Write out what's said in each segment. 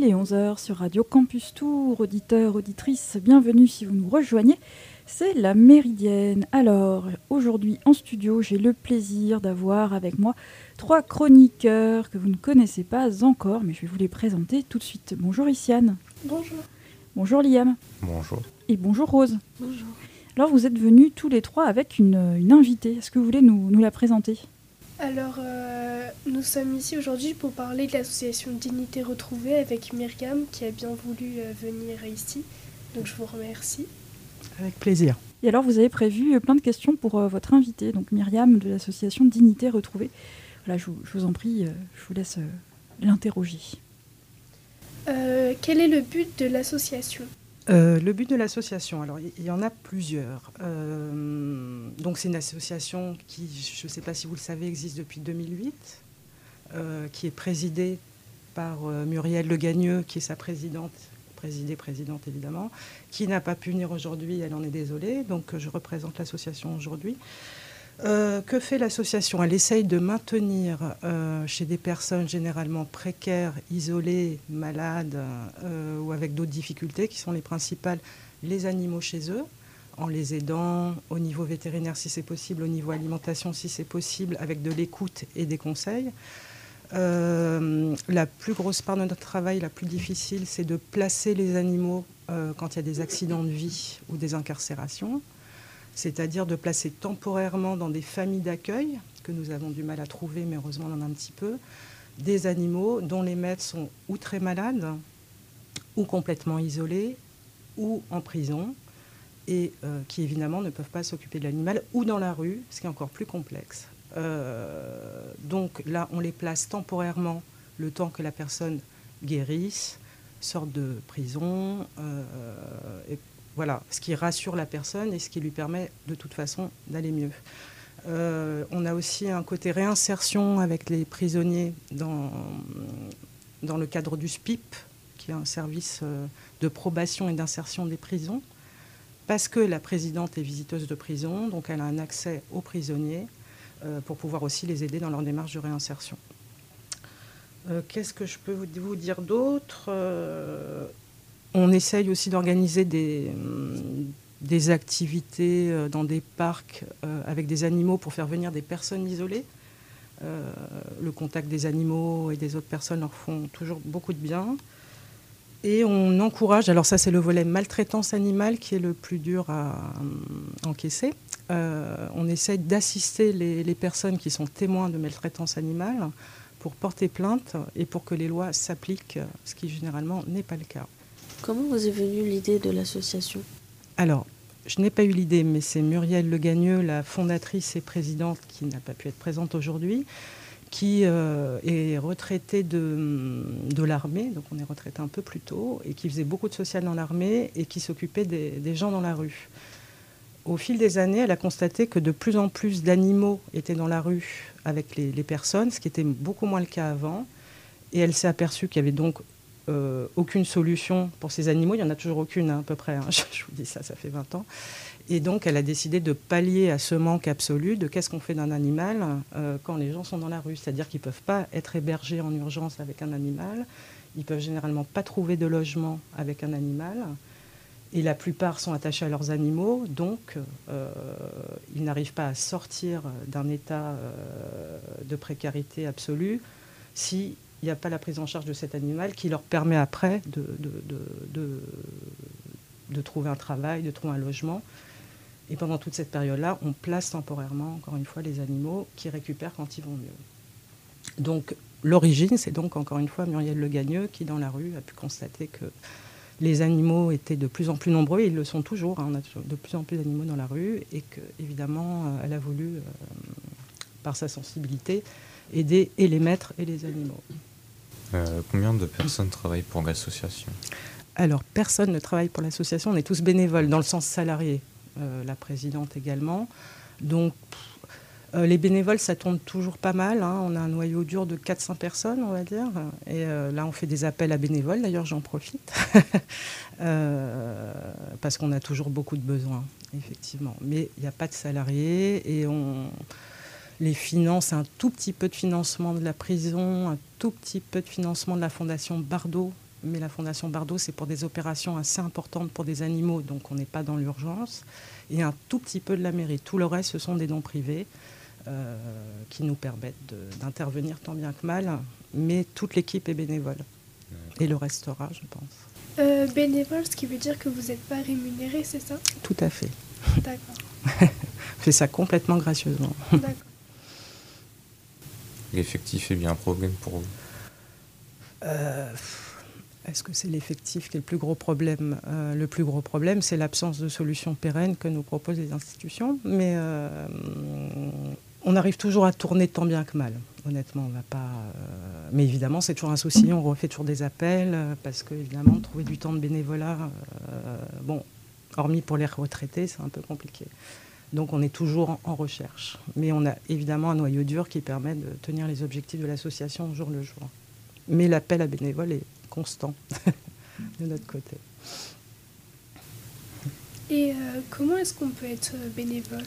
il est 11h sur Radio Campus Tour, auditeurs, auditrices, bienvenue si vous nous rejoignez. C'est la Méridienne. Alors, aujourd'hui en studio, j'ai le plaisir d'avoir avec moi trois chroniqueurs que vous ne connaissez pas encore, mais je vais vous les présenter tout de suite. Bonjour Iciane. Bonjour. Bonjour Liam. Bonjour. Et bonjour Rose. Bonjour. Alors, vous êtes venus tous les trois avec une, une invitée. Est-ce que vous voulez nous, nous la présenter? Alors, euh, nous sommes ici aujourd'hui pour parler de l'association Dignité Retrouvée avec Myriam qui a bien voulu euh, venir ici. Donc, je vous remercie. Avec plaisir. Et alors, vous avez prévu plein de questions pour euh, votre invitée, donc Myriam de l'association Dignité Retrouvée. Voilà, je, vous- je vous en prie, euh, je vous laisse euh, l'interroger. Euh, quel est le but de l'association? Euh, le but de l'association, alors il y en a plusieurs. Euh, donc c'est une association qui, je ne sais pas si vous le savez, existe depuis 2008, euh, qui est présidée par Muriel Le Gagneux, qui est sa présidente, présidée, présidente évidemment, qui n'a pas pu venir aujourd'hui, elle en est désolée, donc je représente l'association aujourd'hui. Euh, que fait l'association? Elle essaye de maintenir euh, chez des personnes généralement précaires, isolées, malades euh, ou avec d'autres difficultés, qui sont les principales, les animaux chez eux, en les aidant au niveau vétérinaire si c'est possible, au niveau alimentation si c'est possible, avec de l'écoute et des conseils. La plus grosse part de notre travail, la plus difficile, c'est de placer les animaux quand il y a des accidents de vie ou des incarcérations c'est-à-dire de placer temporairement dans des familles d'accueil, que nous avons du mal à trouver, mais heureusement on en a un petit peu, des animaux dont les maîtres sont ou très malades, ou complètement isolés, ou en prison, et euh, qui évidemment ne peuvent pas s'occuper de l'animal, ou dans la rue, ce qui est encore plus complexe. Euh, donc là, on les place temporairement le temps que la personne guérisse, sorte de prison, euh, voilà, ce qui rassure la personne et ce qui lui permet de toute façon d'aller mieux. Euh, on a aussi un côté réinsertion avec les prisonniers dans, le cadre du SPIP, qui est un service euh, de probation et d'insertion des prisons, parce que la présidente est visiteuse de prison, donc elle a un accès aux prisonniers euh, pour pouvoir aussi les aider dans leur démarche de réinsertion. Qu'est-ce que je peux vous, dire d'autre? On essaye aussi d'organiser des, hum, activités euh, dans des parcs euh, avec des animaux pour faire venir des personnes isolées. Euh, le contact des animaux et des autres personnes leur font toujours beaucoup de bien. Et on encourage, alors ça c'est le volet maltraitance animale qui est le plus dur à hum, encaisser. On essaye d'assister les personnes qui sont témoins de maltraitance animale pour porter plainte et pour que les lois s'appliquent, ce qui généralement n'est pas le cas. Comment vous est venue l'idée de l'association? Alors, je n'ai pas eu l'idée, mais c'est Muriel Le Gagneux, la fondatrice et présidente, qui n'a pas pu être présente aujourd'hui, qui euh, est retraitée de, l'armée, donc on est retraité un peu plus tôt, et qui faisait beaucoup de social dans l'armée et qui s'occupait des, des gens dans la rue. Au fil des années, elle a constaté que de plus en plus d'animaux étaient dans la rue avec les, les personnes, ce qui était beaucoup moins le cas avant. Et elle s'est aperçue qu'il y avait donc euh, aucune solution pour ces animaux. Il n'y en a toujours aucune, hein, à peu près. hein. Je, vous dis ça, ça fait 20 ans. Et donc, elle a décidé de pallier à ce manque absolu de qu'est-ce qu'on fait d'un animal euh, quand les gens sont dans la rue. C'est-à-dire qu'ils ne peuvent pas être hébergés en urgence avec un animal. Ils peuvent généralement pas trouver de logement avec un animal. Et la plupart sont attachés à leurs animaux, donc euh, ils n'arrivent pas à sortir d'un état de précarité absolue s'il n'y a pas la prise en charge de cet animal qui leur permet après de, trouver un travail, de trouver un logement. Et pendant toute cette période-là, on place temporairement, encore une fois, les animaux qui récupèrent quand ils vont mieux. Donc l'origine, c'est donc encore une fois Muriel Le Gagneux qui, dans la rue, a pu constater que les animaux étaient de plus en plus nombreux, et ils le sont toujours, hein, on a de plus en plus d'animaux dans la rue, et que évidemment, euh, elle a voulu, euh, par sa sensibilité, aider et les maîtres et les animaux. Euh, combien de personnes travaillent pour l'association? Alors, personne ne travaille pour l'association, on est tous bénévoles, dans le sens salarié, euh, la présidente également. Donc, euh, les bénévoles, ça tourne toujours pas mal. hein. On a un noyau dur de 400 personnes, on va dire. Et là, on fait des appels à bénévoles, d'ailleurs, j'en profite. Parce qu'on a toujours beaucoup de besoins, effectivement. Mais il n'y a pas de salariés et on les finances, un tout petit peu de financement de la prison, un tout petit peu de financement de la fondation Bardot mais la Fondation Bardot, c'est pour des opérations assez importantes pour des animaux, donc on n'est pas dans l'urgence. Et un tout petit peu de la mairie. Tout le reste, ce sont des dons privés euh, qui nous permettent d'intervenir tant bien que mal, mais toute l'équipe est bénévole. Et le restera, je pense. Euh, bénévole, ce qui veut dire que vous n'êtes pas rémunéré, c'est ça? Tout à fait. D'accord. Fait ça complètement gracieusement. D'accord. L'effectif est bien un problème pour vous euh, Est-ce que c'est l'effectif qui est le plus gros problème euh, Le plus gros problème, c'est l'absence de solutions pérennes que nous proposent les institutions. Mais euh, on arrive toujours à tourner tant bien que mal. Honnêtement, on va pas. mais évidemment, c'est toujours un souci. On refait toujours des appels parce que, évidemment, trouver du temps de bénévolat, bon, hormis pour les retraités, c'est un peu compliqué. Donc on est toujours en recherche. Mais on a évidemment un noyau dur qui permet de tenir les objectifs de l'association jour le jour. Mais l'appel à bénévoles est constant de notre côté. Et euh, comment est-ce qu'on peut être bénévole?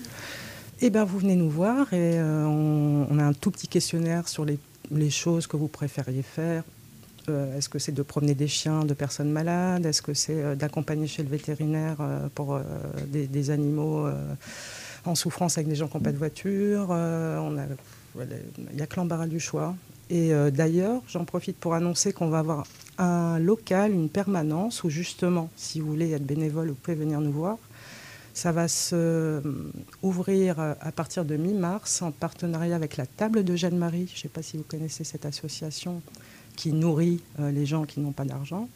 Eh bien, vous venez nous voir et euh, on, a un tout petit questionnaire sur les, choses que vous préfériez faire. Euh, est-ce que c'est de promener des chiens de personnes malades? Est-ce que c'est d'accompagner chez le vétérinaire pour des, animaux en souffrance avec des gens qui n'ont pas de voiture Il n'y a que l'embarras du choix. Et euh, d'ailleurs, j'en profite pour annoncer qu'on va avoir un local, une permanence, où justement, si vous voulez être bénévole, vous pouvez venir nous voir. Ça va se euh, ouvrir euh, à partir de mi-mars en partenariat avec la Table de Jeanne-Marie. Je ne sais pas si vous connaissez cette association qui nourrit les gens qui n'ont pas d'argent.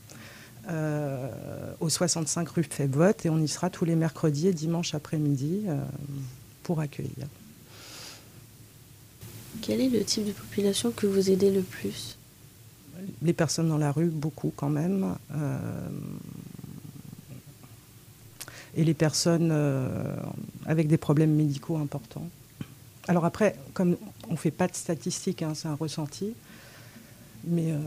au 65 rue Febvot et on y sera tous les mercredis et dimanches après-midi pour accueillir. Quel est le type de population que vous aidez le plus? Les personnes dans la rue, beaucoup quand même. Euh, et les personnes euh, avec des problèmes médicaux importants. Alors après, comme on ne fait pas de statistiques, hein, c'est un ressenti, mais euh,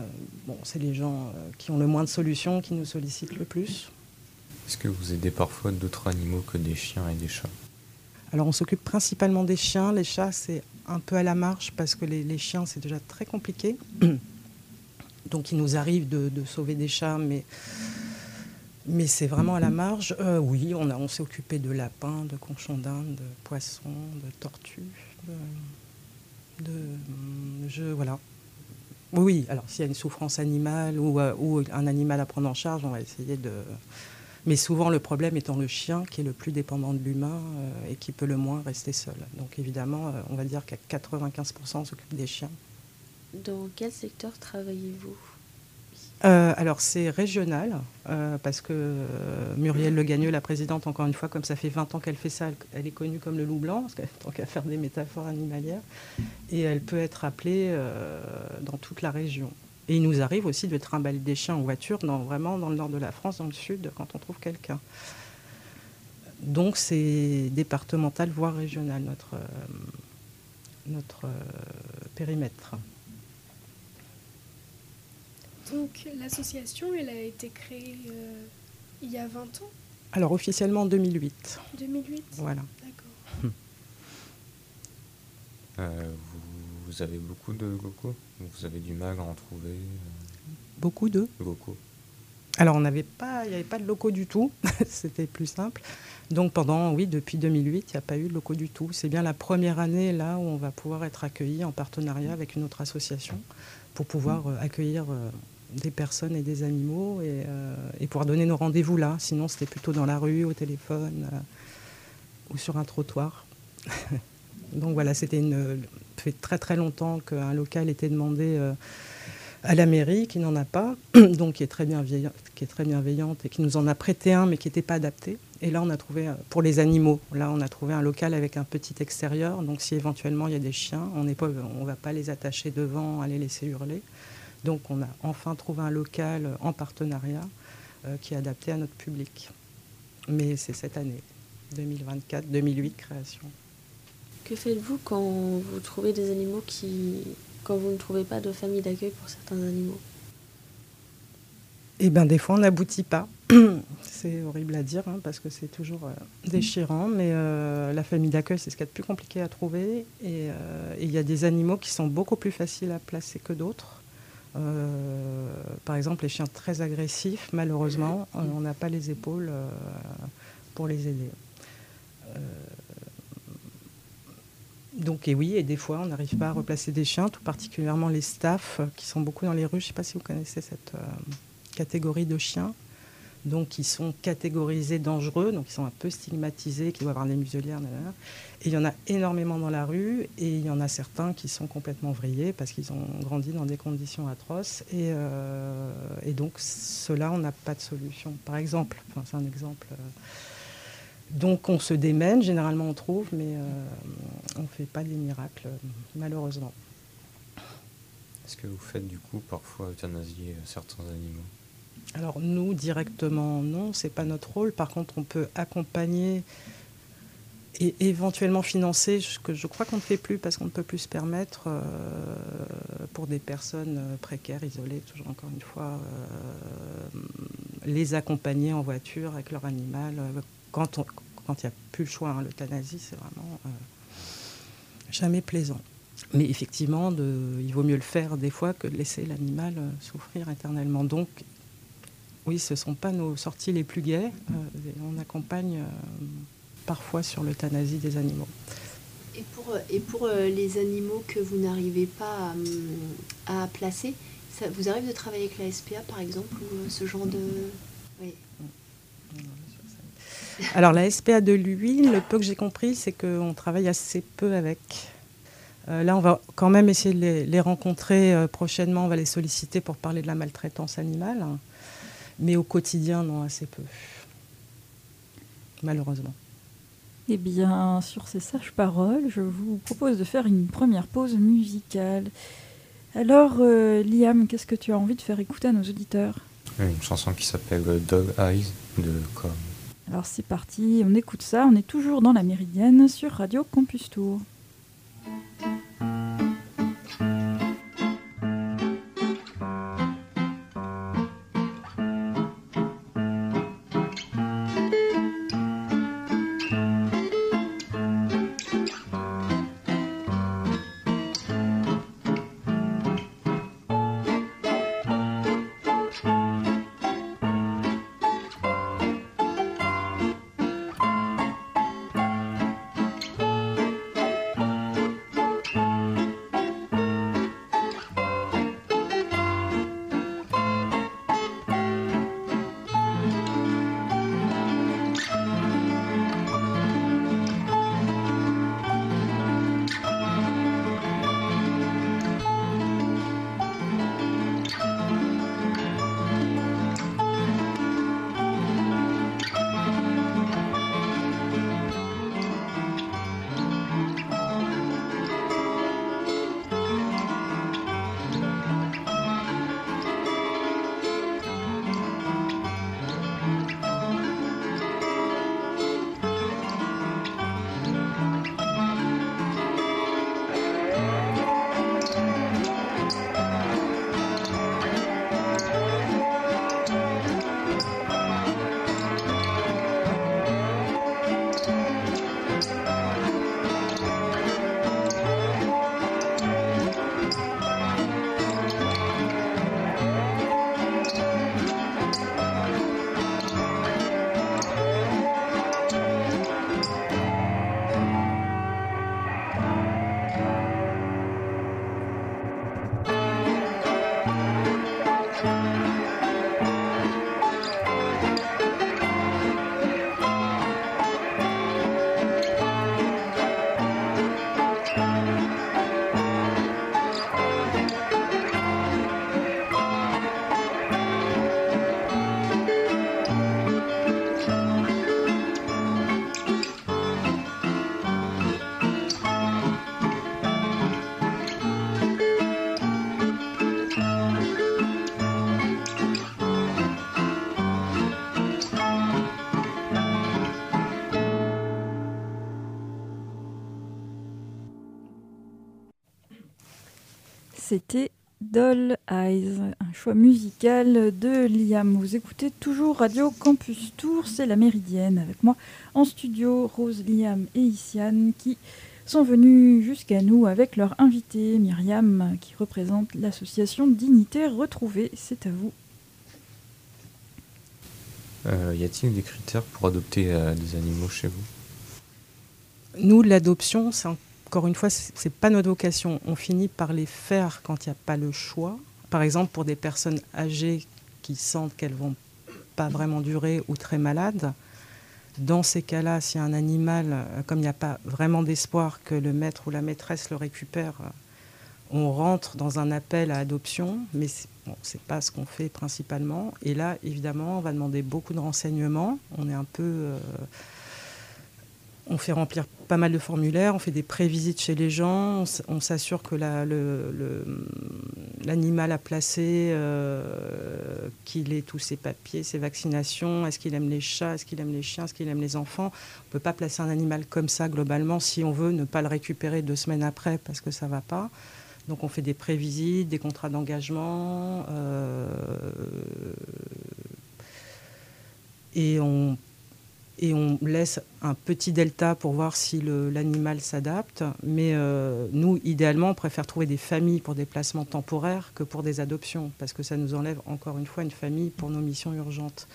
bon, c'est les gens qui ont le moins de solutions qui nous sollicitent le plus. Est-ce que vous aidez parfois d'autres animaux que des chiens et des chats? Alors on s'occupe principalement des chiens, les chats c'est un peu à la marche parce que les, chiens, c'est déjà très compliqué. Donc il nous arrive de, sauver des chats, mais, mais c'est vraiment à la marge. Euh, oui, on, on s'est occupé de lapins, de conchons d'Inde, de poissons, de tortues, de, je, voilà. Oui, alors s'il y a une souffrance animale ou, euh, ou, un animal à prendre en charge, on va essayer de, mais souvent, le problème étant le chien qui est le plus dépendant de l'humain euh, et qui peut le moins rester seul. Donc évidemment, euh, on va dire qu'à 95% s'occupe des chiens. Dans quel secteur travaillez-vous? Euh, alors c'est régional, parce que Muriel Le Gagneux, la présidente, encore une fois, comme ça fait 20 ans qu'elle fait ça, elle, est connue comme le loup blanc, parce qu'elle tant qu'à faire des métaphores animalières, et elle peut être appelée dans toute la région. Et il nous arrive aussi de trimballer des chiens en voiture, dans, vraiment dans le nord de la France, dans le sud, quand on trouve quelqu'un. Donc c'est départemental, voire régional, notre, euh, notre euh, périmètre. Donc l'association, elle a été créée euh, il y a 20 ans Alors officiellement en 2008. 2008 Voilà. D'accord. Vous avez beaucoup de locaux Vous avez du mal à en trouver euh? Beaucoup de? Alors, on n'avait pas, il n'y avait pas de locaux du tout. C'était plus simple. Donc, pendant, oui, depuis 2008, il n'y a pas eu de locaux du tout. C'est bien la première année là où on va pouvoir être accueilli en partenariat avec une autre association pour pouvoir euh, accueillir euh, des personnes et des animaux et, et pouvoir donner nos rendez-vous là. Sinon, c'était plutôt dans la rue, au téléphone ou sur un trottoir. Donc voilà, c'était une, fait très très longtemps qu'un local était demandé euh, à la mairie, qui n'en a pas, donc qui est, très bienveillante, qui est très bienveillante et qui nous en a prêté un, mais qui n'était pas adapté. Et là, on a trouvé, euh, pour les animaux, là, on a trouvé un local avec un petit extérieur. Donc, si éventuellement il y a des chiens, on ne va pas les attacher devant, à les laisser hurler. Donc, on a enfin trouvé un local en partenariat euh, qui est adapté à notre public. Mais c'est cette année, 2024-2008, création. Que faites-vous quand vous trouvez des animaux qui. quand vous ne trouvez pas de famille d'accueil pour certains animaux? Eh bien, des fois, on n'aboutit pas. c'est horrible à dire, hein, parce que c'est toujours euh, déchirant, mais euh, la famille d'accueil, c'est ce qui est le plus compliqué à trouver. Et il y a des animaux qui sont beaucoup plus faciles à placer que d'autres. Par exemple, les chiens très agressifs, malheureusement, on n'a pas les épaules pour les aider. donc, et oui, et des fois, on n'arrive pas à replacer des chiens, tout particulièrement les staffs qui sont beaucoup dans les rues. Je ne sais pas si vous connaissez cette catégorie de chiens donc qui sont catégorisés dangereux, donc ils sont un peu stigmatisés, qui doivent avoir les muselières. Et il y en a énormément dans la rue, et il y en a certains qui sont complètement vrillés parce qu'ils ont grandi dans des conditions atroces. Et, euh, donc cela, on n'a pas de solution. Par exemple, enfin, c'est un exemple. Euh, donc on se démène, généralement on trouve, mais euh, on ne fait pas des miracles, malheureusement. Est-ce que vous faites du coup parfois euthanasier certains animaux? Alors nous, directement, non, c'est pas notre rôle. Par contre, on peut accompagner et éventuellement financer, ce que je crois qu'on ne fait plus parce qu'on ne peut plus se permettre euh, pour des personnes euh, précaires, isolées, toujours encore une fois, euh, les accompagner en voiture avec leur animal. quand il n'y a plus le choix, hein, l'euthanasie, c'est vraiment jamais plaisant. Mais effectivement, il vaut mieux le faire des fois que de laisser l'animal souffrir éternellement. Donc, oui, ce ne sont pas nos sorties les plus gaies. Euh, on accompagne euh, parfois sur l'euthanasie des animaux. Et pour, euh, et pour les animaux que vous n'arrivez pas à, placer, ça vous arrive de travailler avec la SPA par exemple ou ce genre de. Oui. Alors la SPA de l'huile, le peu que j'ai compris, c'est qu'on travaille assez peu avec. là, on va quand même essayer de les, les rencontrer prochainement. On va les solliciter pour parler de la maltraitance animale mais au quotidien, non, assez peu. Malheureusement. Eh bien, sur ces sages paroles, je vous propose de faire une première pause musicale. Alors, euh, Liam, qu'est-ce que tu as envie de faire écouter à nos auditeurs? Une chanson qui s'appelle Dog Eyes de Com. Alors c'est parti, on écoute ça, on est toujours dans la Méridienne sur Radio Campus Tour. C'était Doll Eyes, un choix musical de Liam. Vous écoutez toujours Radio Campus Tour, c'est la Méridienne avec moi en studio, Rose, Liam et Isiane qui sont venus jusqu'à nous avec leur invité Myriam qui représente l'association Dignité Retrouvée. C'est à vous. Euh, y a-t-il des critères pour adopter euh, des animaux chez vous? Nous, l'adoption, c'est encore une fois, c'est pas notre vocation. On finit par les faire quand il n'y a pas le choix. Par exemple, pour des personnes âgées qui sentent qu'elles vont pas vraiment durer ou très malades, dans ces cas-là, si un animal, euh, comme il n'y a pas vraiment d'espoir que le maître ou la maîtresse le récupère, on rentre dans un appel à adoption, mais ce n'est pas ce qu'on fait principalement. Et là, évidemment, on va demander beaucoup de renseignements. On est un peu. Euh, on fait remplir pas mal de formulaires, on fait des prévisites chez les gens, on, s'assure que l'animal a placé, euh, qu'il ait tous ses papiers, ses vaccinations, est-ce qu'il aime les chats, est-ce qu'il aime les chiens, est-ce qu'il aime les enfants. On ne peut pas placer un animal comme ça globalement si on veut ne pas le récupérer deux semaines après parce que ça ne va pas. Donc on fait des prévisites, des contrats d'engagement. Euh, et, on, et on laisse un petit delta pour voir si l'animal s'adapte. Mais euh, nous, idéalement, on préfère trouver des familles pour des placements temporaires que pour des adoptions, parce que ça nous enlève encore une fois une famille pour nos missions urgentes.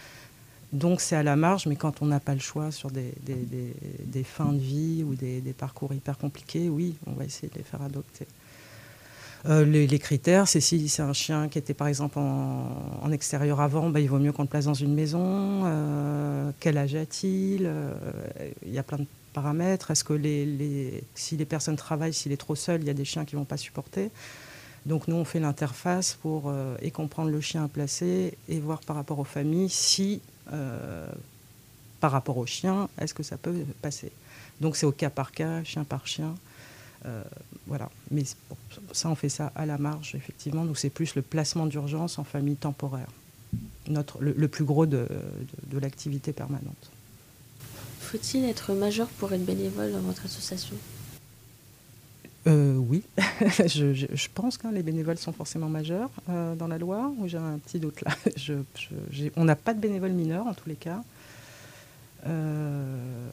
Donc c'est à la marge, mais quand on n'a pas le choix sur des, des, fins de vie ou des, parcours hyper compliqués, oui, on va essayer de les faire adopter. Euh, les, critères, c'est si c'est un chien qui était par exemple en, extérieur avant, bah, il vaut mieux qu'on le place dans une maison. Euh, quel âge a-t-il? Euh, Il y a plein de paramètres. Est-ce que les, si les personnes travaillent, s'il est trop seul, il y a des chiens qui ne vont pas supporter? Donc nous, on fait l'interface pour et comprendre le chien à placer et voir par rapport aux familles si, par rapport au chien, est-ce que ça peut passer? Donc c'est au cas par cas, chien par chien. Euh, voilà. Mais ça, on fait ça à la marge, effectivement. Nous, c'est plus le placement d'urgence en famille temporaire. Notre, le, plus gros de, l'activité permanente. Faut-il être majeur pour être bénévole dans votre association? Euh, oui, je, pense que les bénévoles sont forcément majeurs euh, dans la loi, ou j'ai un petit doute là. on n'a pas de bénévoles mineurs en tous les cas. Euh,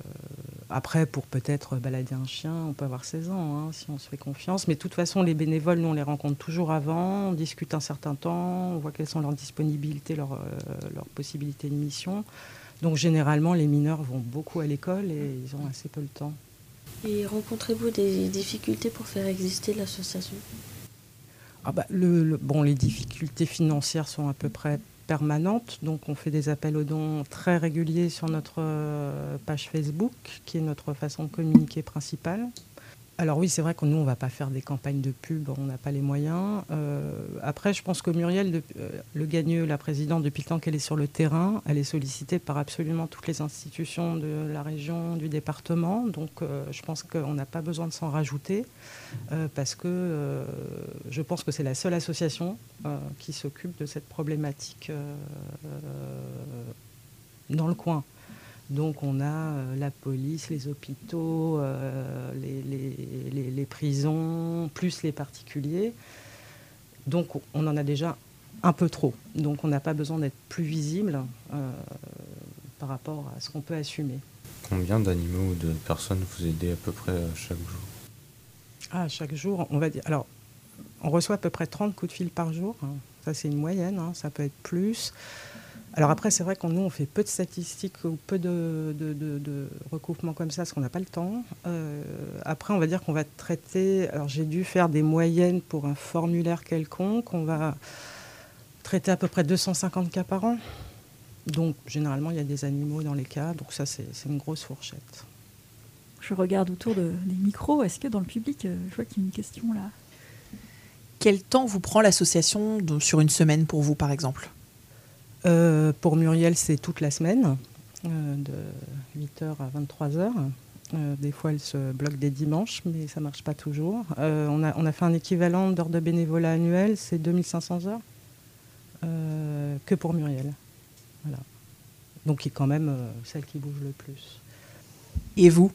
après, pour peut-être balader un chien, on peut avoir 16 ans, hein, si on se fait confiance. Mais de toute façon, les bénévoles, nous, on les rencontre toujours avant, on discute un certain temps, on voit quelles sont leurs disponibilités, leurs, euh, possibilités de mission. Donc, généralement, les mineurs vont beaucoup à l'école et ils ont assez peu le temps. Et rencontrez-vous des difficultés pour faire exister l'association? Ah bah, le, bon, les difficultés financières sont à peu près permanente. Donc on fait des appels aux dons très réguliers sur notre euh, page Facebook, qui est notre façon de communiquer principale. Alors oui, c'est vrai que nous, on ne va pas faire des campagnes de pub, on n'a pas les moyens. Euh, après, je pense que Muriel, euh, le gagneux, la présidente, depuis le temps qu'elle est sur le terrain, elle est sollicitée par absolument toutes les institutions de la région, du département. Donc je pense qu'on n'a pas besoin de s'en rajouter, parce que je pense que c'est la seule association qui s'occupe de cette problématique dans le coin. Donc on a euh, la police, les hôpitaux, euh, les, prisons, plus les particuliers. Donc on en a déjà un peu trop. Donc on n'a pas besoin d'être plus visible euh, par rapport à ce qu'on peut assumer. Combien d'animaux ou de personnes vous aidez à peu près chaque jour? Ah, chaque jour, on va dire. Alors, on reçoit à peu près 30 coups de fil par jour. Ça, c'est une moyenne, hein. ça peut être plus. Alors après, c'est vrai qu'on nous, on fait peu de statistiques ou peu de, de, recoupements comme ça, parce qu'on n'a pas le temps. Euh, après, on va dire qu'on va traiter... Alors j'ai dû faire des moyennes pour un formulaire quelconque. On va traiter à peu près 250 cas par an. Donc généralement, il y a des animaux dans les cas. Donc ça, c'est une grosse fourchette. Je regarde autour des micros. Est-ce que dans le public, euh, je vois qu'il y a une question là? Quel temps vous prend l'association sur une semaine pour vous, par exemple? Euh, pour Muriel, c'est toute la semaine, euh, de 8h à 23h. Euh, des fois, elle se bloque des dimanches, mais ça ne marche pas toujours. On a, on, a, fait un équivalent d'heures de bénévolat annuel, c'est 2500 heures, que pour Muriel. Voilà. Donc, qui est quand même celle qui bouge le plus. Et vous?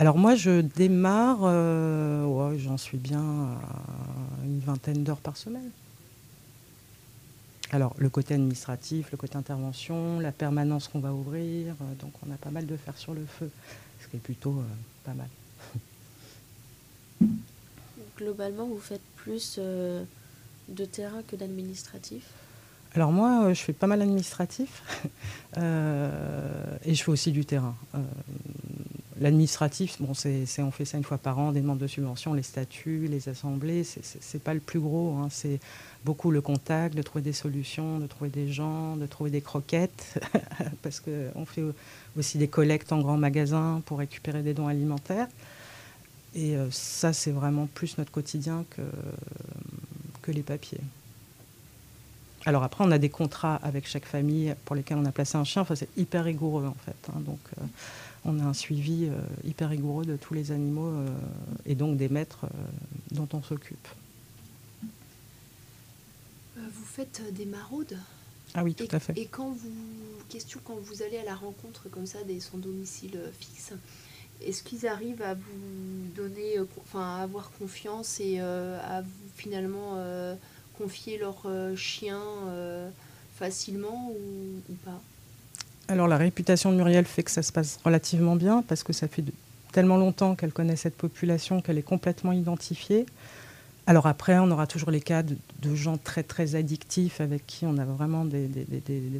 Alors moi, je démarre, j'en suis bien à une vingtaine d'heures par semaine. Alors, le côté administratif, le côté intervention, la permanence qu'on va ouvrir, euh, donc on a pas mal de faire sur le feu, ce qui est plutôt euh, pas mal. Globalement, vous faites plus euh, de terrain que d'administratif? Alors moi, je fais pas mal d'administratif euh, et je fais aussi du terrain. L'administratif, bon, on fait ça une fois par an, des demandes de subventions, les statuts, les assemblées, c'est, pas le plus gros. Hein. c'est beaucoup le contact, de trouver des solutions, de trouver des gens, de trouver des croquettes, parce qu'on fait aussi des collectes en grands magasins pour récupérer des dons alimentaires. Et euh, ça, c'est vraiment plus notre quotidien que, que les papiers. Alors après, on a des contrats avec chaque famille pour lesquels on a placé un chien. Enfin, c'est hyper rigoureux en fait. Hein. donc, euh, on a un suivi euh, hyper rigoureux de tous les animaux et donc des maîtres dont on s'occupe. Vous faites des maraudes Ah oui, tout à fait. Et quand vous, question, quand vous allez à la rencontre comme ça des sans domicile fixe, est-ce qu'ils arrivent à vous donner, euh, enfin, à avoir confiance et euh, à vous finalement euh, confier leur chien facilement ou, pas? Alors la réputation de Muriel fait que ça se passe relativement bien parce que ça fait tellement longtemps qu'elle connaît cette population qu'elle est complètement identifiée. Alors après, on aura toujours les cas de, gens très très addictifs avec qui on a vraiment des,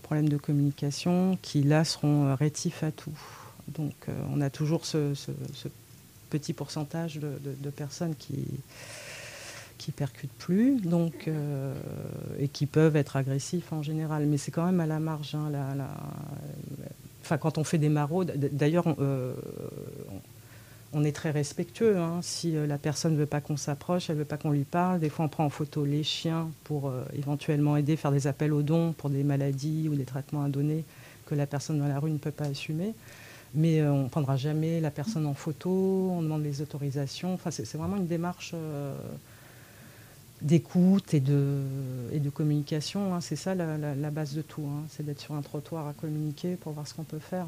problèmes de communication qui là seront rétifs à tout. Donc euh, on a toujours ce, petit pourcentage de, personnes qui percutent plus, donc euh, et qui peuvent être agressifs en général. Mais c'est quand même à la marge. Hein, enfin, quand on fait des maraudes, d'ailleurs, euh, on, est très respectueux. Hein. Si la personne ne veut pas qu'on s'approche, elle ne veut pas qu'on lui parle. Des fois, on prend en photo les chiens pour éventuellement aider, faire des appels aux dons pour des maladies ou des traitements à donner que la personne dans la rue ne peut pas assumer mais euh, on ne prendra jamais la personne en photo, on demande les autorisations. Enfin, c'est vraiment une démarche euh, d'écoute et de, et de communication. Hein. C'est ça la, base de tout, hein. c'est d'être sur un trottoir à communiquer pour voir ce qu'on peut faire.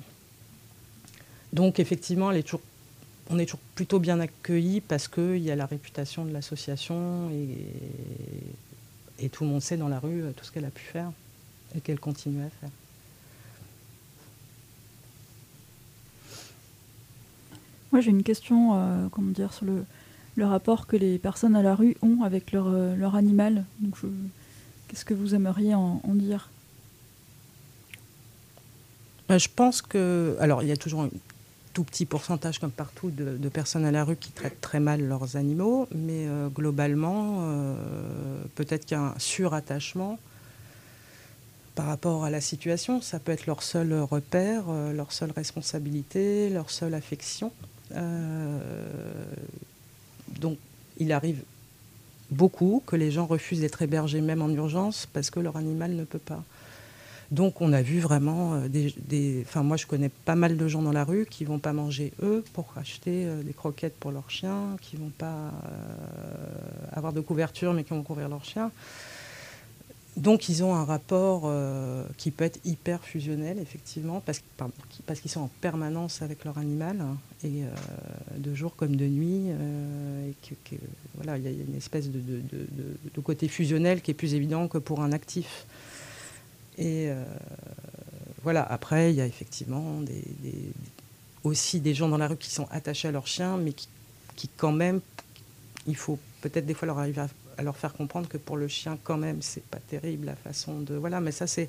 Donc effectivement, on est toujours plutôt bien accueillis parce qu'il y a la réputation de l'association et, et tout le monde sait dans la rue tout ce qu'elle a pu faire et qu'elle continue à faire. Moi, j'ai une question, euh, comment dire, sur le, rapport que les personnes à la rue ont avec leur, euh, leur animal. Qu'est-ce que vous aimeriez en, dire? Bah, Je pense que, alors, il y a toujours un tout petit pourcentage, comme partout, de, personnes à la rue qui traitent très mal leurs animaux, mais euh, globalement, peut-être qu'il y a un surattachement par rapport à la situation. Ça peut être leur seul repère, leur seule responsabilité, leur seule affection. Euh, donc, il arrive beaucoup que les gens refusent d'être hébergés même en urgence parce que leur animal ne peut pas. Donc on a vu vraiment euh, des, Enfin moi je connais pas mal de gens dans la rue qui vont pas manger eux pour acheter euh, des croquettes pour leur chien, qui vont pas avoir de couverture mais qui vont couvrir leur chien. Donc ils ont un rapport euh, qui peut être hyper fusionnel, effectivement, parce, qu'ils sont en permanence avec leur animal, hein, euh, de jour comme de nuit. Euh, voilà, il y a une espèce de, côté fusionnel qui est plus évident que pour un actif. Et voilà, après, il y a effectivement aussi des gens dans la rue qui sont attachés à leur chien, mais qui, qui quand même, il faut peut-être des fois leur arriver à à leur faire comprendre que pour le chien, quand même, c'est pas terrible la façon de. Voilà, mais ça, c'est.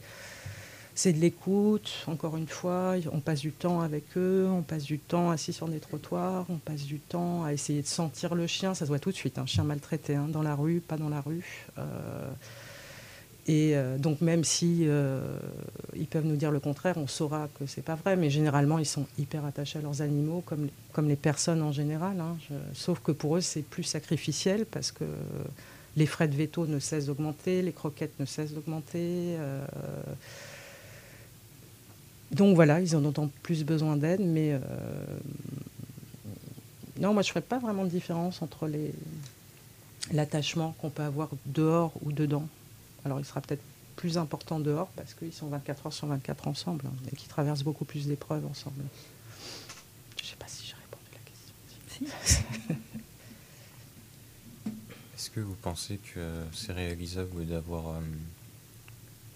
C'est de l'écoute, encore une fois, on passe du temps avec eux, on passe du temps assis sur des trottoirs, on passe du temps à essayer de sentir le chien, ça se voit tout de suite, un chien maltraité, hein, dans la rue, pas dans la rue. Euh, et euh, donc même si euh, ils peuvent nous dire le contraire, on saura que c'est pas vrai. Mais généralement, ils sont hyper attachés à leurs animaux, comme, comme les personnes en général. Hein. sauf que pour eux, c'est plus sacrificiel parce que les frais de veto ne cessent d'augmenter, les croquettes ne cessent d'augmenter. Euh. donc voilà, ils ont d'autant plus besoin d'aide, mais euh, non, moi je ne ferais pas vraiment de différence entre l'attachement qu'on peut avoir dehors ou dedans. Alors il sera peut-être plus important dehors parce qu'ils sont 24 heures sur 24 ensemble hein, et qu'ils traversent beaucoup plus d'épreuves ensemble. Je ne sais pas si j'ai répondu à la question. que vous pensez que c'est réalisable d'avoir euh,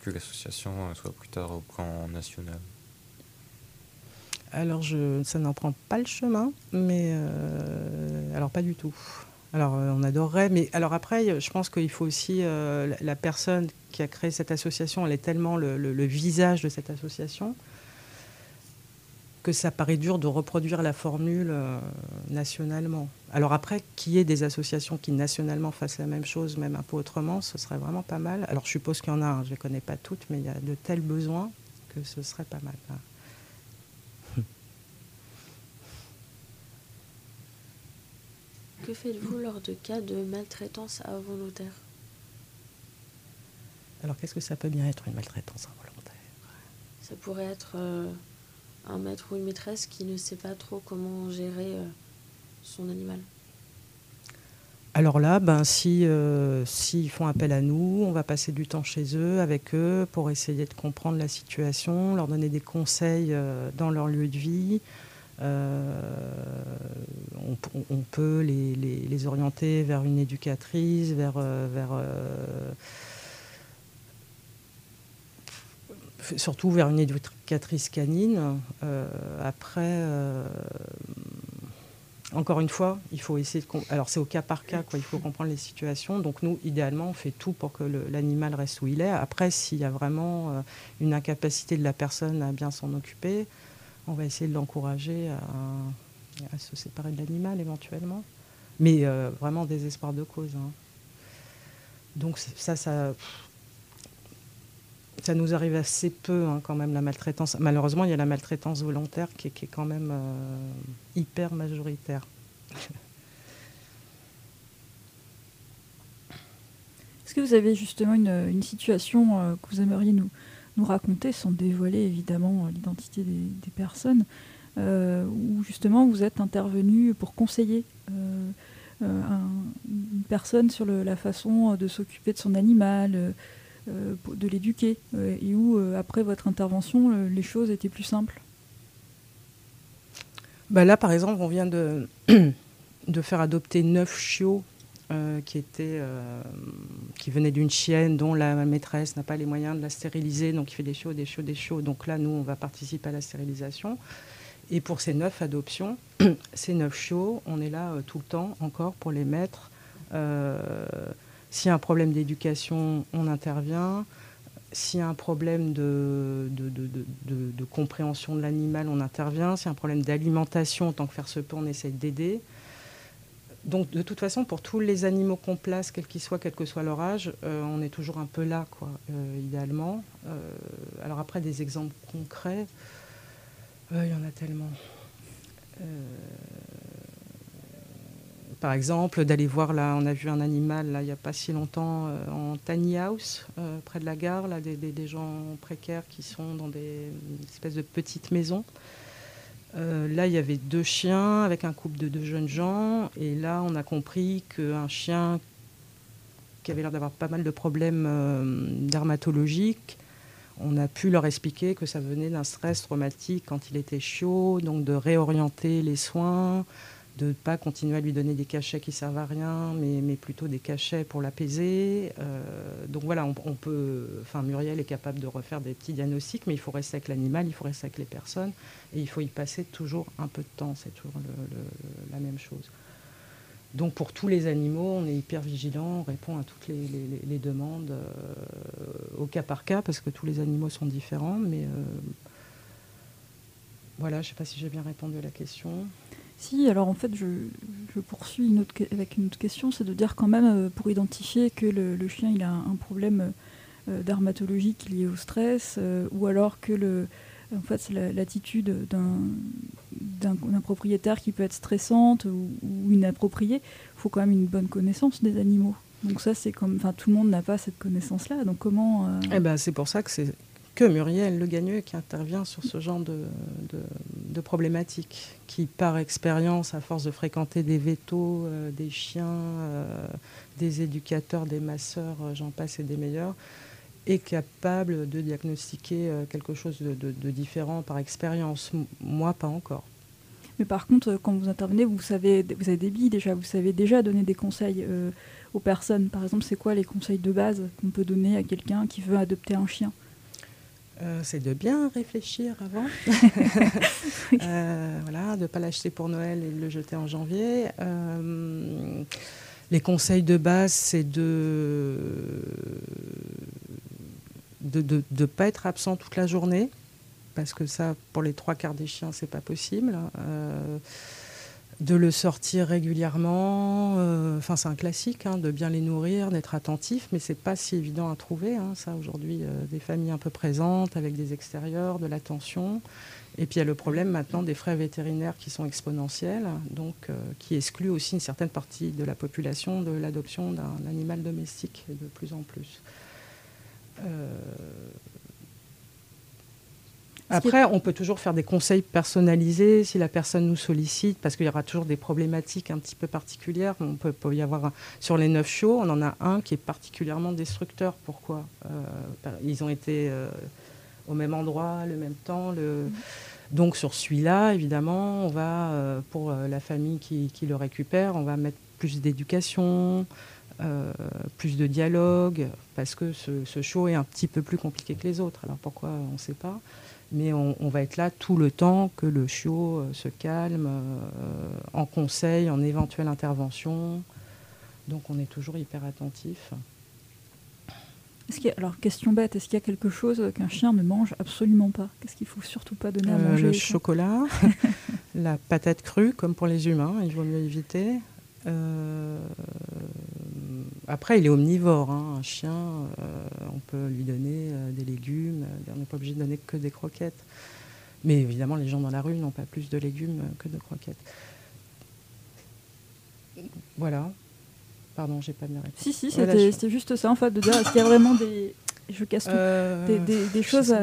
que l'association soit plus tard au plan national? Alors, je, ça n'en prend pas le chemin, mais euh, alors pas du tout. Alors, euh, on adorerait, mais alors après, je pense qu'il faut aussi euh, la, personne qui a créé cette association, elle est tellement le, le- le visage de cette association que ça paraît dur de reproduire la formule euh, nationalement. Alors après, qu'il y ait des associations qui nationalement fassent la même chose, même un peu autrement, ce serait vraiment pas mal. Alors je suppose qu'il y en a, hein, je ne les connais pas toutes, mais il y a de tels besoins que ce serait pas mal. hein. Que faites-vous lors de cas de maltraitance involontaire Alors qu'est-ce que ça peut bien être une maltraitance involontaire Ça pourrait être euh, un maître ou une maîtresse qui ne sait pas trop comment gérer euh, son animal. Alors là, ben, si, euh, s'ils font appel à nous, on va passer du temps chez eux, avec eux, pour essayer de comprendre la situation, leur donner des conseils euh, dans leur lieu de vie. Euh, on, peut les, les- les orienter vers une éducatrice, vers, vers euh, f- surtout vers une éducatrice canine. Euh, après, euh, encore une fois, il faut essayer de. Alors, c'est au cas par cas, quoi. Il faut comprendre les situations. Donc, nous, idéalement, on fait tout pour que l'animal reste où il est. Après, s'il y a vraiment euh, une incapacité de la personne à bien s'en occuper, on va essayer de l'encourager à, se séparer de l'animal éventuellement. Mais vraiment désespoir de cause. hein. Donc, ça, ça. Ça nous arrive assez peu, hein, quand même, la maltraitance. Malheureusement, il y a la maltraitance volontaire qui est, quand même euh, hyper majoritaire. Est-ce que vous avez justement une, situation euh, que vous aimeriez nous, raconter, sans dévoiler évidemment euh, l'identité des, personnes, où justement vous êtes intervenu pour conseiller un- une personne sur la façon de s'occuper de son animal, de l'éduquer, euh, et où euh, après votre intervention, euh, les choses étaient plus simples Bah là, par exemple, on vient de, faire adopter neuf chiots euh, qui, étaient, euh, qui venaient d'une chienne dont la maîtresse n'a pas les moyens de la stériliser, donc il fait des chiots, des chiots, des chiots. Donc là, nous, on va participer à la stérilisation. Et pour ces neuf adoptions, ces neuf chiots, on est là euh, tout le temps encore pour les mettre. S'il y a un problème d'éducation, on intervient. S'il y a un problème de, de, de- compréhension de l'animal, on intervient. S'il y a un problème d'alimentation, tant que faire se peut, on essaie d'aider. Donc, de toute façon, pour tous les animaux qu'on place, quels qu'ils soient, quel que soit leur âge, euh, on est toujours un peu là, quoi, euh, idéalement. Euh, alors après, des exemples concrets, il y en a tellement. Par exemple, d'aller voir, là, on a vu un animal, là, il n'y a pas si longtemps, euh, en tiny house, euh, près de la gare, là, des, des- des gens précaires qui sont dans des espèces de petites maisons. Euh, là, il y avait deux chiens avec un couple de deux jeunes gens. Et là, on a compris qu'un chien qui avait l'air d'avoir pas mal de problèmes dermatologiques, on a pu leur expliquer que ça venait d'un stress traumatique quand il était chaud, donc de réorienter les soins, de ne pas continuer à lui donner des cachets qui servent à rien, mais, plutôt des cachets pour l'apaiser. Euh, donc voilà, on, peut. Enfin, Muriel est capable de refaire des petits diagnostics, mais il faut rester avec l'animal, il faut rester avec les personnes, et il faut y passer toujours un peu de temps. C'est toujours la même chose. Donc pour tous les animaux, on est hyper vigilant, on répond à toutes les demandes euh, au cas par cas, parce que tous les animaux sont différents, mais. euh, voilà, je ne sais pas si j'ai bien répondu à la question. Si, alors en fait, je, je poursuis une autre avec une autre question, c'est de dire quand même, euh, pour identifier que le, chien il a un, problème euh, dermatologique lié au stress, euh, ou alors que le, en fait, c'est la- l'attitude d'un propriétaire qui peut être stressante ou, inappropriée, il faut quand même une bonne connaissance des animaux. Donc ça, c'est comme, enfin, tout le monde n'a pas cette connaissance-là. Donc comment Eh ben, c'est pour ça que c'est que Muriel Le Gagneux qui intervient sur ce genre de, problématiques, qui par expérience, à force de fréquenter des vétos, euh, des chiens, euh, des éducateurs, des masseurs, euh, j'en passe et des meilleurs, est capable de diagnostiquer quelque chose de, différent par expérience. Moi, pas encore. Mais par contre, quand vous intervenez, vous savez, vous avez des billes déjà, vous savez déjà donner des conseils aux personnes. Par exemple, c'est quoi les conseils de base qu'on peut donner à quelqu'un qui veut adopter un chien? Euh, c'est de bien réfléchir avant. Euh, voilà, de ne pas l'acheter pour Noël et de le jeter en janvier. Euh, les conseils de base, c'est de ne de, de, pas être absent toute la journée, parce que ça, pour les trois quarts des chiens, c'est pas possible de le sortir régulièrement. Euh, enfin, c'est un classique, hein, de bien les nourrir, d'être attentif, mais c'est pas si évident à trouver. Hein, ça, aujourd'hui, euh, des familles un peu présentes, avec des extérieurs, de l'attention. Et puis il y a le problème maintenant des frais vétérinaires qui sont exponentiels, donc euh, qui excluent aussi une certaine partie de la population de l'adoption d'un animal domestique de plus en plus. Après, on peut toujours faire des conseils personnalisés si la personne nous sollicite, parce qu'il y aura toujours des problématiques un petit peu particulières. On peut, y avoir sur les neuf chiots, on en a un qui est particulièrement destructeur. Pourquoi? Euh, Ils ont été euh, au même endroit, le même temps. Le... Donc sur celui-là, évidemment, on va euh, pour la famille qui, le récupère, on va mettre plus d'éducation. plus de dialogue, parce que ce, ce show est un petit peu plus compliqué que les autres. Alors pourquoi? On ne sait pas mais on, va être là tout le temps que le chiot euh, se calme, euh, en conseil, en éventuelle intervention. Donc on est toujours hyper attentif. alors, question bête, est-ce qu'il y a quelque chose qu'un chien ne mange absolument pas? Qu'est-ce qu'il faut surtout pas donner à euh, manger Le chocolat, la patate crue, comme pour les humains, il vaut mieux éviter. Après, il est omnivore. Hein. Un chien, on peut lui donner des légumes. On n'est pas obligé de donner que des croquettes. Mais évidemment, les gens dans la rue n'ont pas plus de légumes que de croquettes. Voilà. Pardon, j'ai pas bien répondu. Si, si, c'était juste ça, en fait, de dire est-ce qu'il y a vraiment des. Je casse euh, des, choses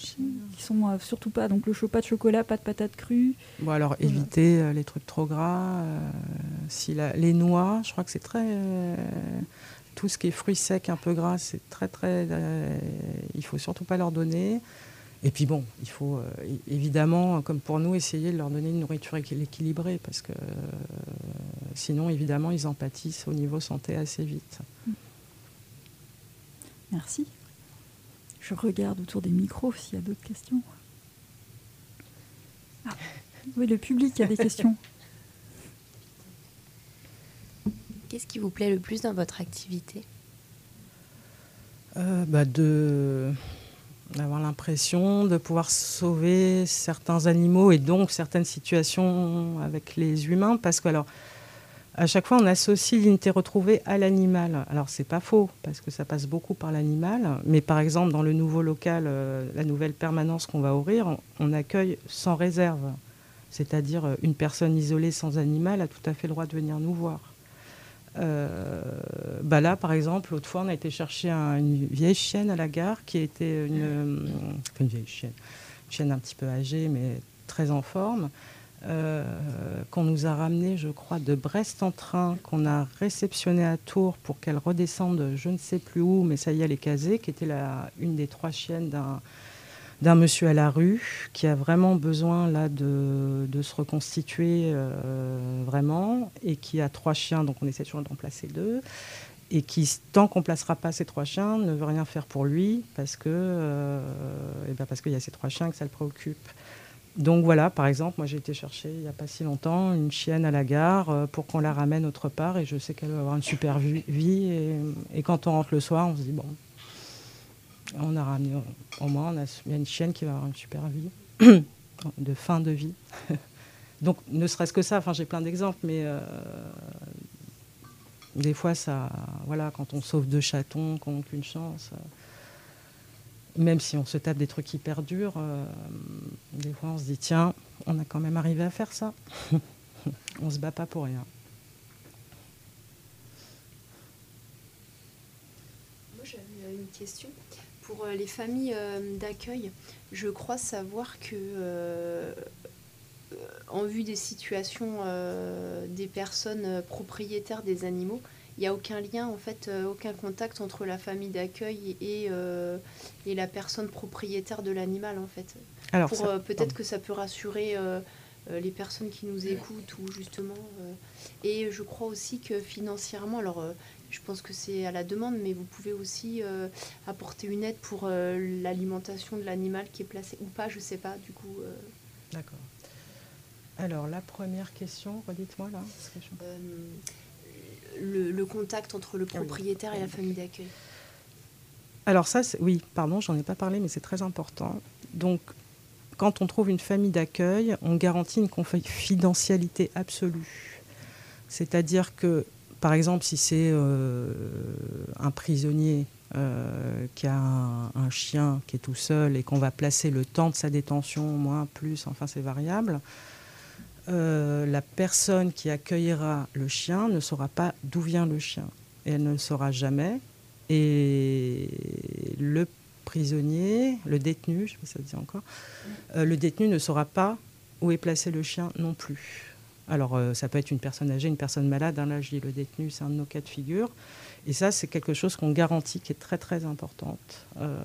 qui sont euh, surtout pas. Donc le pas de chocolat, pas de patates crues. Bon, alors éviter euh, les trucs trop gras. si les noix, je crois que c'est très tout ce qui est fruits secs un peu gras, c'est très très. Euh, il faut surtout pas leur donner. Et puis bon, il faut euh, évidemment, comme pour nous, essayer de leur donner une nourriture équilibrée parce que euh, sinon, évidemment, ils en pâtissent au niveau santé assez vite. Merci. Je regarde autour des micros s'il y a d'autres questions. Ah, oui, le public a des questions. Qu'est-ce qui vous plaît le plus dans votre activité? Euh, bah de d'avoir l'impression de pouvoir sauver certains animaux et donc certaines situations avec les humains parce que alors à chaque fois on associe l'unité retrouvée à l'animal. Alors c'est pas faux parce que ça passe beaucoup par l'animal, mais par exemple dans le nouveau local, euh, la nouvelle permanence qu'on va ouvrir, on, accueille sans réserve, c'est-à-dire euh, une personne isolée sans animal a tout à fait le droit de venir nous voir. Euh, bah là, par exemple, l'autre fois, on a été chercher une vieille chienne à la gare qui était une, une vieille chienne, une chienne un petit peu âgée, mais très en forme. Euh, qu'on nous a ramenée, je crois, de Brest en train, qu'on a réceptionné à Tours pour qu'elle redescende je ne sais plus où, mais ça y est, elle est casée, qui était la, une des trois chiennes d'un d'un monsieur à la rue qui a vraiment besoin là de, se reconstituer euh, vraiment et qui a trois chiens, donc on essaie toujours d'en placer deux et qui, tant qu'on placera pas ces trois chiens, ne veut rien faire pour lui parce que, euh, eh ben parce qu'il y a ces trois chiens que ça le préoccupe. Donc voilà, par exemple, moi j'ai été chercher il n'y a pas si longtemps une chienne à la gare euh, pour qu'on la ramène autre part et je sais qu'elle va avoir une super vie et, quand on rentre le soir, on se dit bon, on a ramené, au moins, on a, il y a une chienne qui va avoir une super vie, de fin de vie. Donc, ne serait-ce que ça, enfin, j'ai plein d'exemples, mais euh, des fois, ça, voilà, quand on sauve deux chatons, qu'on n'a qu'une chance, euh, même si on se tape des trucs hyper durs, euh, des fois, on se dit, tiens, on a quand même arrivé à faire ça. on se bat pas pour rien. Moi, j'avais une question pour euh, les familles euh, d'accueil, je crois savoir que, en vue des situations des personnes propriétaires des animaux, il n'y a aucun lien, en fait, aucun contact entre la famille d'accueil et, et la personne propriétaire de l'animal, en fait. Alors, peut-être que ça peut rassurer les personnes qui nous écoutent ou justement. et je crois aussi que financièrement, alors je pense que c'est à la demande, mais vous pouvez aussi euh, apporter une aide pour euh, l'alimentation de l'animal qui est placé ou pas, je ne sais pas, du coup. euh. D'accord. Alors, la première question, redites-moi là. parce que je- Euh, le, le contact entre le propriétaire et la famille d'accueil. Alors ça, oui, pardon, j'en ai pas parlé, mais c'est très important. Donc, quand on trouve une famille d'accueil, on garantit une confidentialité absolue. C'est-à-dire que, par exemple, si c'est euh, un prisonnier euh, qui a un, un chien qui est tout seul et qu'on va placer le temps de sa détention, moins, plus, enfin c'est variable, euh, la personne qui accueillera le chien ne saura pas d'où vient le chien. Elle ne le saura jamais. Et le prisonnier, le détenu, je sais pas si ça dit encore, euh, le détenu ne saura pas où est placé le chien non plus. Alors, euh, ça peut être une personne âgée, une personne malade. hein, là, je dis le détenu, c'est un de nos cas de figure. Et ça, c'est quelque chose qu'on garantit, qui est très, très importante. Euh,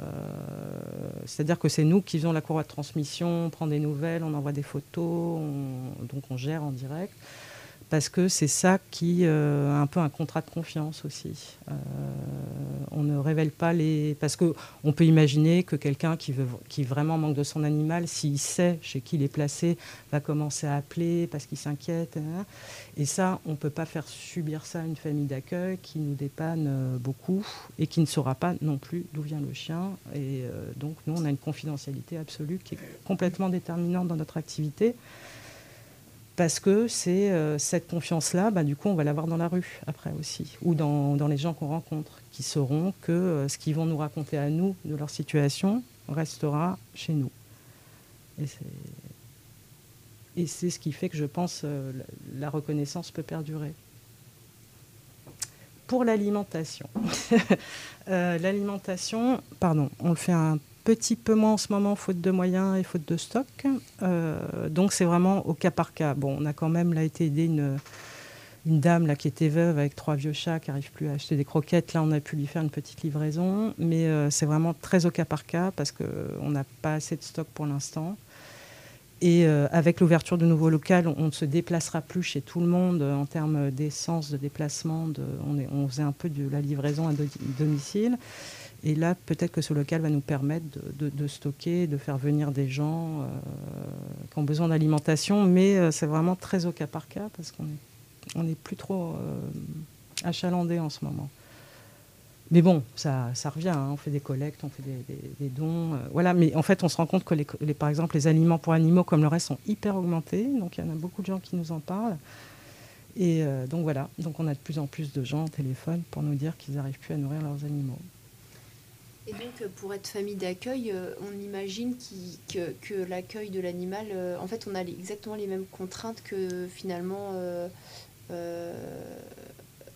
C'est-à-dire que c'est nous qui faisons la courroie de transmission, on prend des nouvelles, on envoie des photos, on- donc on gère en direct. Parce que c'est ça qui euh, un peu un contrat de confiance aussi. Euh, on ne révèle pas les... Parce qu'on peut imaginer que quelqu'un qui, veut, qui vraiment manque de son animal, s'il sait chez qui il est placé, va commencer à appeler parce qu'il s'inquiète. hein. Et ça, on peut pas faire subir ça à une famille d'accueil qui nous dépanne euh, beaucoup et qui ne saura pas non plus d'où vient le chien. Et euh, donc, nous, on a une confidentialité absolue qui est complètement déterminante dans notre activité. Parce que c'est euh, cette confiance-là, bah, du coup, on va l'avoir dans la rue après aussi, ou dans, dans les gens qu'on rencontre, qui sauront que euh, ce qu'ils vont nous raconter à nous de leur situation restera chez nous. Et c'est, ce qui fait que je pense euh, la, reconnaissance peut perdurer. Pour l'alimentation, l'alimentation, pardon, on le fait un petit peu moins en ce moment, faute de moyens et faute de stock. Euh, donc c'est vraiment au cas par cas. Bon, on a quand même là été aidé une, une dame là qui était veuve avec trois vieux chats qui n'arrive plus à acheter des croquettes. Là, on a pu lui faire une petite livraison, mais euh, c'est vraiment très au cas par cas parce qu'on n'a pas assez de stock pour l'instant. Et euh, avec l'ouverture de nouveaux locaux, on, ne se déplacera plus chez tout le monde en termes d'essence, de déplacement. On, faisait un peu de la livraison à do- domicile. Et là, peut-être que ce local va nous permettre de, stocker, de faire venir des gens euh, qui ont besoin d'alimentation. Mais euh, c'est vraiment très au cas par cas parce qu'on n'est on n'est plus trop euh, achalandé en ce moment. Mais bon, ça, revient. hein. On fait des collectes, on fait des, dons. voilà. Mais en fait, on se rend compte que, par exemple, les aliments pour animaux comme le reste sont hyper augmentés. Donc, il y en a beaucoup de gens qui nous en parlent. Et donc, voilà. Donc, on a de plus en plus de gens au téléphone pour nous dire qu'ils n'arrivent plus à nourrir leurs animaux. Et donc, euh, pour être famille d'accueil, euh, on imagine que, l'accueil de l'animal, euh, en fait, on a exactement les mêmes contraintes que finalement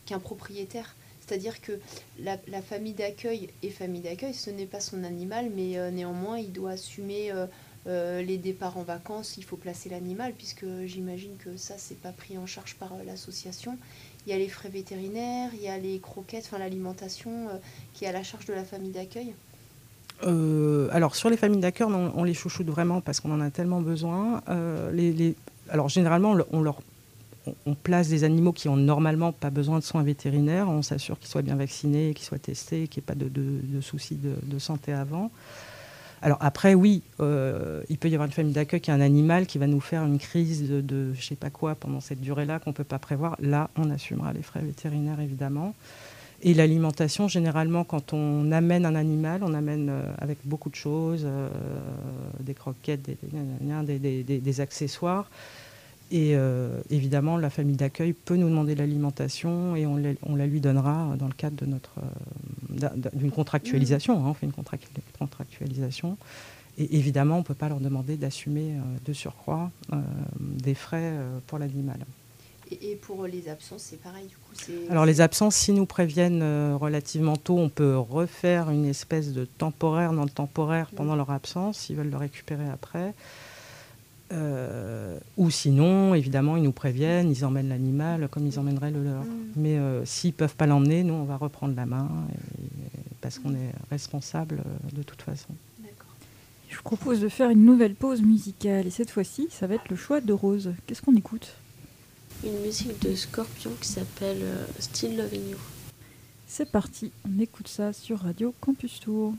qu'un propriétaire. C'est-à-dire que la, famille d'accueil est famille d'accueil, ce n'est pas son animal, mais néanmoins, il doit assumer les départs en vacances, il faut placer l'animal, puisque j'imagine que ça, c'est pas pris en charge par l'association. Il y a les frais vétérinaires, il y a les croquettes, enfin l'alimentation euh, qui est à la charge de la famille d'accueil. Euh, alors sur les familles d'accueil, on, les chouchoute vraiment parce qu'on en a tellement besoin. Euh, alors généralement, on place des animaux qui ont normalement pas besoin de soins vétérinaires. On s'assure qu'ils soient bien vaccinés, qu'ils soient testés, qu'il n'y ait pas de, soucis de santé avant. Alors après, oui, euh, il peut y avoir une famille d'accueil qui a un animal qui va nous faire une crise de, je sais pas quoi pendant cette durée-là qu'on ne peut pas prévoir. Là, on assumera les frais vétérinaires évidemment. Et l'alimentation, généralement, quand on amène un animal, on amène euh, avec beaucoup de choses, euh, des croquettes, des accessoires. Et euh, évidemment, la famille d'accueil peut nous demander l'alimentation et on la, on la lui donnera dans le cadre de notre euh, d'un- d'un- d'une contractualisation. hein, on fait une contract- contractualisation. Et évidemment, on ne peut pas leur demander d'assumer euh, de surcroît des frais pour l'animal. Et, et pour les absences, c'est pareil, du coup. Alors les absences, s'ils nous préviennent relativement tôt, on peut refaire une espèce de temporaire dans le temporaire pendant leur absence, s'ils veulent le récupérer après. Euh, ou sinon, évidemment, ils nous préviennent, ils emmènent l'animal comme ils emmèneraient le leur. Mm. Mais euh, s'ils ne peuvent pas l'emmener, nous, on va reprendre la main, et- parce qu'on est responsable euh, de toute façon. D'accord. Je vous propose de faire une nouvelle pause musicale et cette fois-ci, ça va être le choix de Rose. Qu'est-ce qu'on écoute? Une musique de Scorpion qui s'appelle euh, Still Loving You. C'est parti, on écoute ça sur Radio Campus Tour.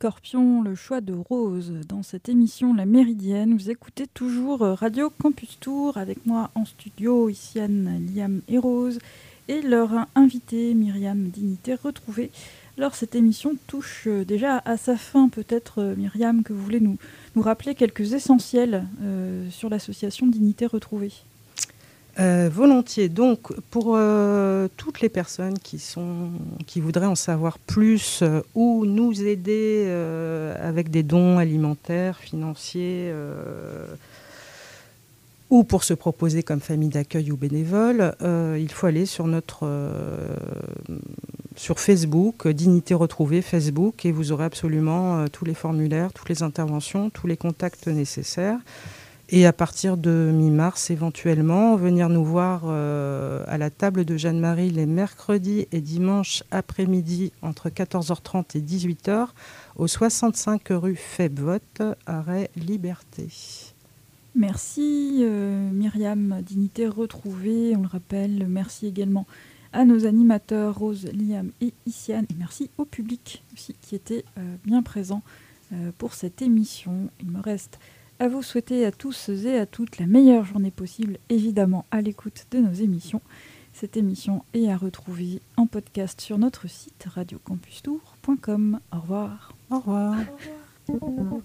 Scorpion, le choix de Rose. Dans cette émission La Méridienne, vous écoutez toujours Radio Campus Tour avec moi en studio, ici Liam et Rose, et leur invité Myriam Dignité Retrouvée. Alors cette émission touche déjà à sa fin, peut-être Myriam, que vous voulez nous, nous rappeler quelques essentiels euh, sur l'association Dignité Retrouvée. Euh, volontiers. Donc, pour euh, toutes les personnes qui, sont, qui voudraient en savoir plus euh, ou nous aider avec des dons alimentaires, financiers, ou pour se proposer comme famille d'accueil ou bénévole, il faut aller sur notre sur Facebook, Dignité Retrouvée Facebook, et vous aurez absolument tous les formulaires, toutes les interventions, tous les contacts nécessaires. Et à partir de mi-mars, éventuellement, venir nous voir euh, à la table de Jeanne-Marie les mercredis et dimanches après-midi entre 14h30 et 18h au 65 rue Febvot, arrêt Liberté. Merci euh, Myriam, dignité retrouvée, on le rappelle. Merci également à nos animateurs Rose, Liam et Isiane. Et merci au public aussi qui était euh, bien présent pour cette émission. Il me reste à vous souhaiter à tous et à toutes la meilleure journée possible, évidemment à l'écoute de nos émissions. Cette émission est à retrouver en podcast sur notre site radiocampustour.com. Au revoir. Au revoir. Au revoir.